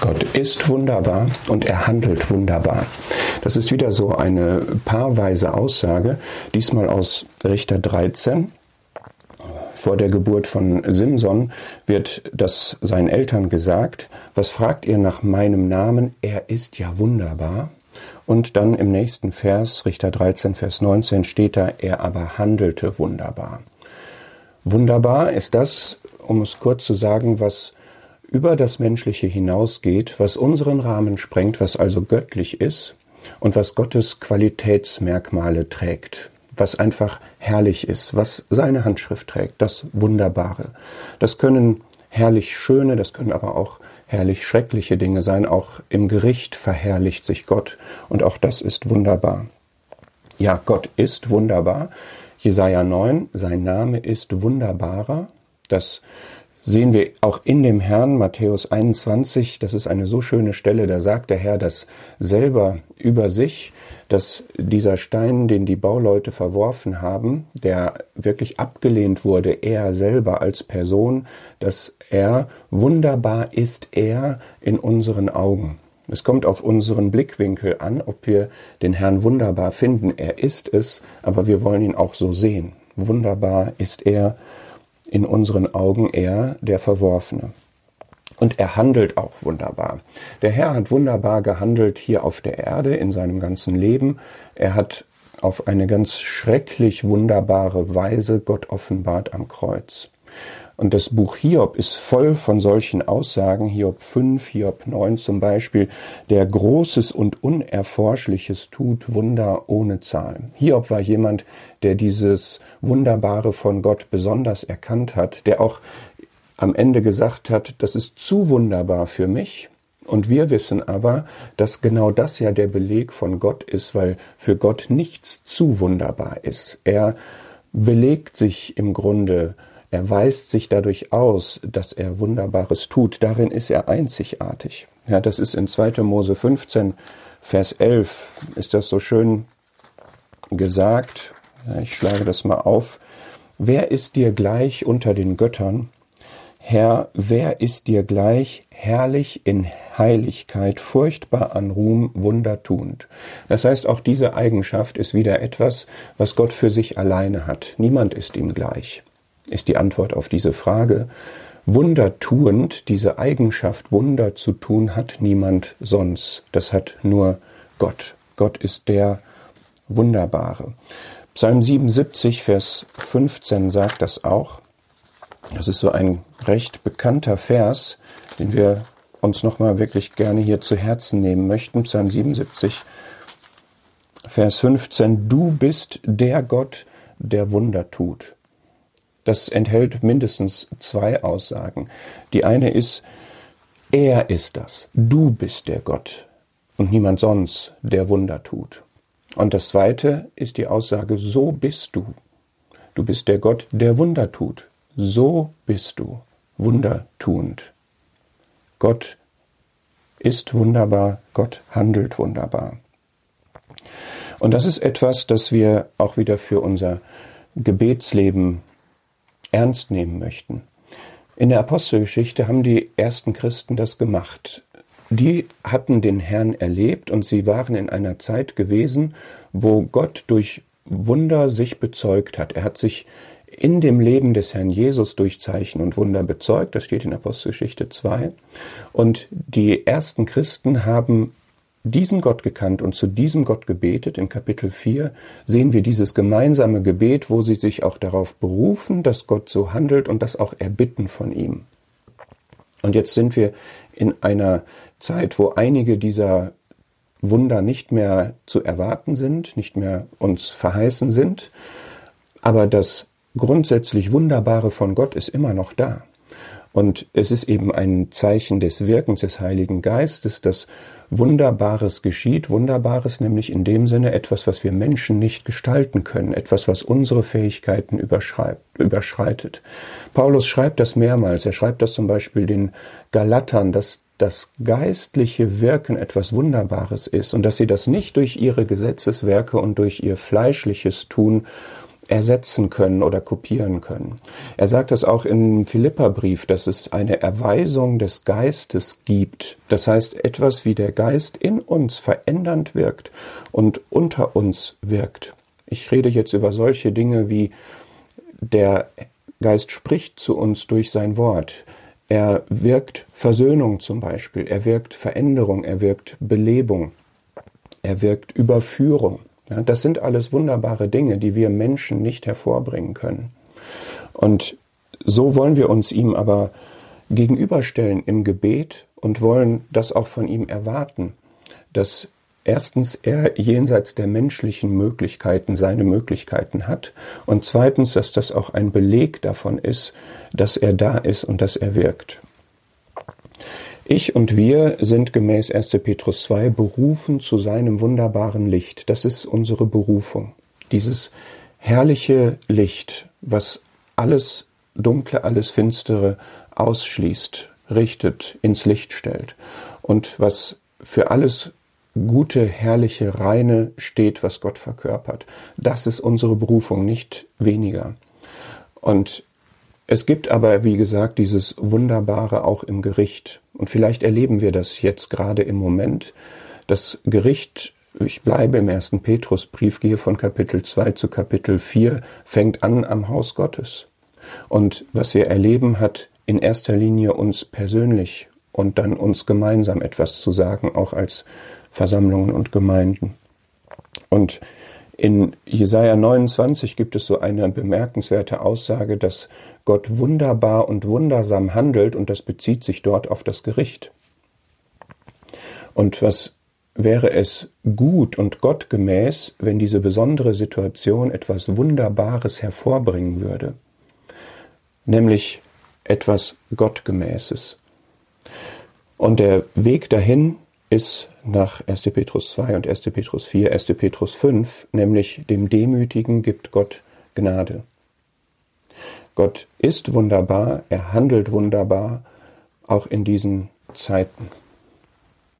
Gott ist wunderbar und er handelt wunderbar. Das ist wieder so eine paarweise Aussage, diesmal aus Richter 13. Vor der Geburt von Simson wird das seinen Eltern gesagt, was fragt ihr nach meinem Namen? Er ist ja wunderbar. Und dann im nächsten Vers, Richter 13, Vers 19, steht da, er aber handelte wunderbar. Wunderbar ist das, um es kurz zu sagen, was über das Menschliche hinausgeht, was unseren Rahmen sprengt, was also göttlich ist und was Gottes Qualitätsmerkmale trägt, was einfach herrlich ist, was seine Handschrift trägt, das Wunderbare. Das können herrlich schöne, das können aber auch herrlich schreckliche Dinge sein. Auch im Gericht verherrlicht sich Gott und auch das ist wunderbar. Ja, Gott ist wunderbar. Jesaja 9, sein Name ist wunderbarer. Das sehen wir auch in dem Herrn, Matthäus 21, das ist eine so schöne Stelle, da sagt der Herr das selber über sich, dass dieser Stein, den die Bauleute verworfen haben, der wirklich abgelehnt wurde, er selber als Person, dass er wunderbar ist er in unseren Augen. Es kommt auf unseren Blickwinkel an, ob wir den Herrn wunderbar finden. Er ist es, aber wir wollen ihn auch so sehen. Wunderbar ist er in unseren Augen er der Verworfene. Und er handelt auch wunderbar. Der Herr hat wunderbar gehandelt hier auf der Erde in seinem ganzen Leben. Er hat auf eine ganz schrecklich wunderbare Weise Gott offenbart am Kreuz. Und das Buch Hiob ist voll von solchen Aussagen, Hiob 5, Hiob 9 zum Beispiel, der Großes und Unerforschliches tut, Wunder ohne Zahl. Hiob war jemand, der dieses Wunderbare von Gott besonders erkannt hat, der auch am Ende gesagt hat, das ist zu wunderbar für mich. Und wir wissen aber, dass genau das ja der Beleg von Gott ist, weil für Gott nichts zu wunderbar ist. Er belegt sich im Grunde er weist sich dadurch aus, dass er Wunderbares tut. Darin ist er einzigartig. Ja, das ist in 2. Mose 15, Vers 11, ist das so schön gesagt. Ja, ich schlage das mal auf. Wer ist dir gleich unter den Göttern? Herr, wer ist dir gleich herrlich in Heiligkeit, furchtbar an Ruhm, wundertuend? Das heißt, auch diese Eigenschaft ist wieder etwas, was Gott für sich alleine hat. Niemand ist ihm gleich ist die Antwort auf diese Frage. Wundertuend, diese Eigenschaft, Wunder zu tun, hat niemand sonst. Das hat nur Gott. Gott ist der Wunderbare. Psalm 77, Vers 15 sagt das auch. Das ist so ein recht bekannter Vers, den wir uns nochmal wirklich gerne hier zu Herzen nehmen möchten. Psalm 77, Vers 15. Du bist der Gott, der Wunder tut. Das enthält mindestens zwei Aussagen. Die eine ist, er ist das, du bist der Gott und niemand sonst, der Wunder tut. Und das zweite ist die Aussage, so bist du. Du bist der Gott, der Wunder tut. So bist du, wundertuend. Gott ist wunderbar, Gott handelt wunderbar. Und das ist etwas, das wir auch wieder für unser Gebetsleben ernst nehmen möchten. In der Apostelgeschichte haben die ersten Christen das gemacht. Die hatten den Herrn erlebt und sie waren in einer Zeit gewesen, wo Gott durch Wunder sich bezeugt hat. Er hat sich in dem Leben des Herrn Jesus durch Zeichen und Wunder bezeugt. Das steht in Apostelgeschichte 2. Und die ersten Christen haben diesen Gott gekannt und zu diesem Gott gebetet. In Kapitel 4 sehen wir dieses gemeinsame Gebet, wo sie sich auch darauf berufen, dass Gott so handelt und das auch erbitten von ihm. Und jetzt sind wir in einer Zeit, wo einige dieser Wunder nicht mehr zu erwarten sind, nicht mehr uns verheißen sind, aber das grundsätzlich Wunderbare von Gott ist immer noch da. Und es ist eben ein Zeichen des Wirkens des Heiligen Geistes, dass Wunderbares geschieht. Wunderbares nämlich in dem Sinne etwas, was wir Menschen nicht gestalten können, etwas, was unsere Fähigkeiten überschreitet. Paulus schreibt das mehrmals. Er schreibt das zum Beispiel den Galatern, dass das geistliche Wirken etwas Wunderbares ist und dass sie das nicht durch ihre Gesetzeswerke und durch ihr fleischliches Tun ersetzen können oder kopieren können. Er sagt das auch im Philipperbrief, dass es eine Erweisung des Geistes gibt. Das heißt, etwas wie der Geist in uns verändernd wirkt und unter uns wirkt. Ich rede jetzt über solche Dinge wie der Geist spricht zu uns durch sein Wort. Er wirkt Versöhnung zum Beispiel, er wirkt Veränderung, er wirkt Belebung, er wirkt Überführung. Ja, das sind alles wunderbare Dinge, die wir Menschen nicht hervorbringen können. Und so wollen wir uns ihm aber gegenüberstellen im Gebet und wollen das auch von ihm erwarten, dass erstens er jenseits der menschlichen Möglichkeiten seine Möglichkeiten hat und zweitens, dass das auch ein Beleg davon ist, dass er da ist und dass er wirkt. Ich und wir sind gemäß 1. Petrus 2 berufen zu seinem wunderbaren Licht. Das ist unsere Berufung. Dieses herrliche Licht, was alles Dunkle, alles Finstere ausschließt, richtet, ins Licht stellt und was für alles gute, herrliche, reine steht, was Gott verkörpert. Das ist unsere Berufung, nicht weniger. Und es gibt aber, wie gesagt, dieses Wunderbare auch im Gericht. Und vielleicht erleben wir das jetzt gerade im Moment. Das Gericht, ich bleibe im ersten Petrusbrief, gehe von Kapitel 2 zu Kapitel 4, fängt an am Haus Gottes. Und was wir erleben, hat in erster Linie uns persönlich und dann uns gemeinsam etwas zu sagen, auch als Versammlungen und Gemeinden. Und in Jesaja 29 gibt es so eine bemerkenswerte Aussage, dass Gott wunderbar und wundersam handelt und das bezieht sich dort auf das Gericht. Und was wäre es gut und gottgemäß, wenn diese besondere Situation etwas Wunderbares hervorbringen würde, nämlich etwas Gottgemäßes. Und der Weg dahin ist nach 1. Petrus 2 und 1. Petrus 4, 1. Petrus 5, nämlich dem Demütigen gibt Gott Gnade. Gott ist wunderbar, er handelt wunderbar, auch in diesen Zeiten.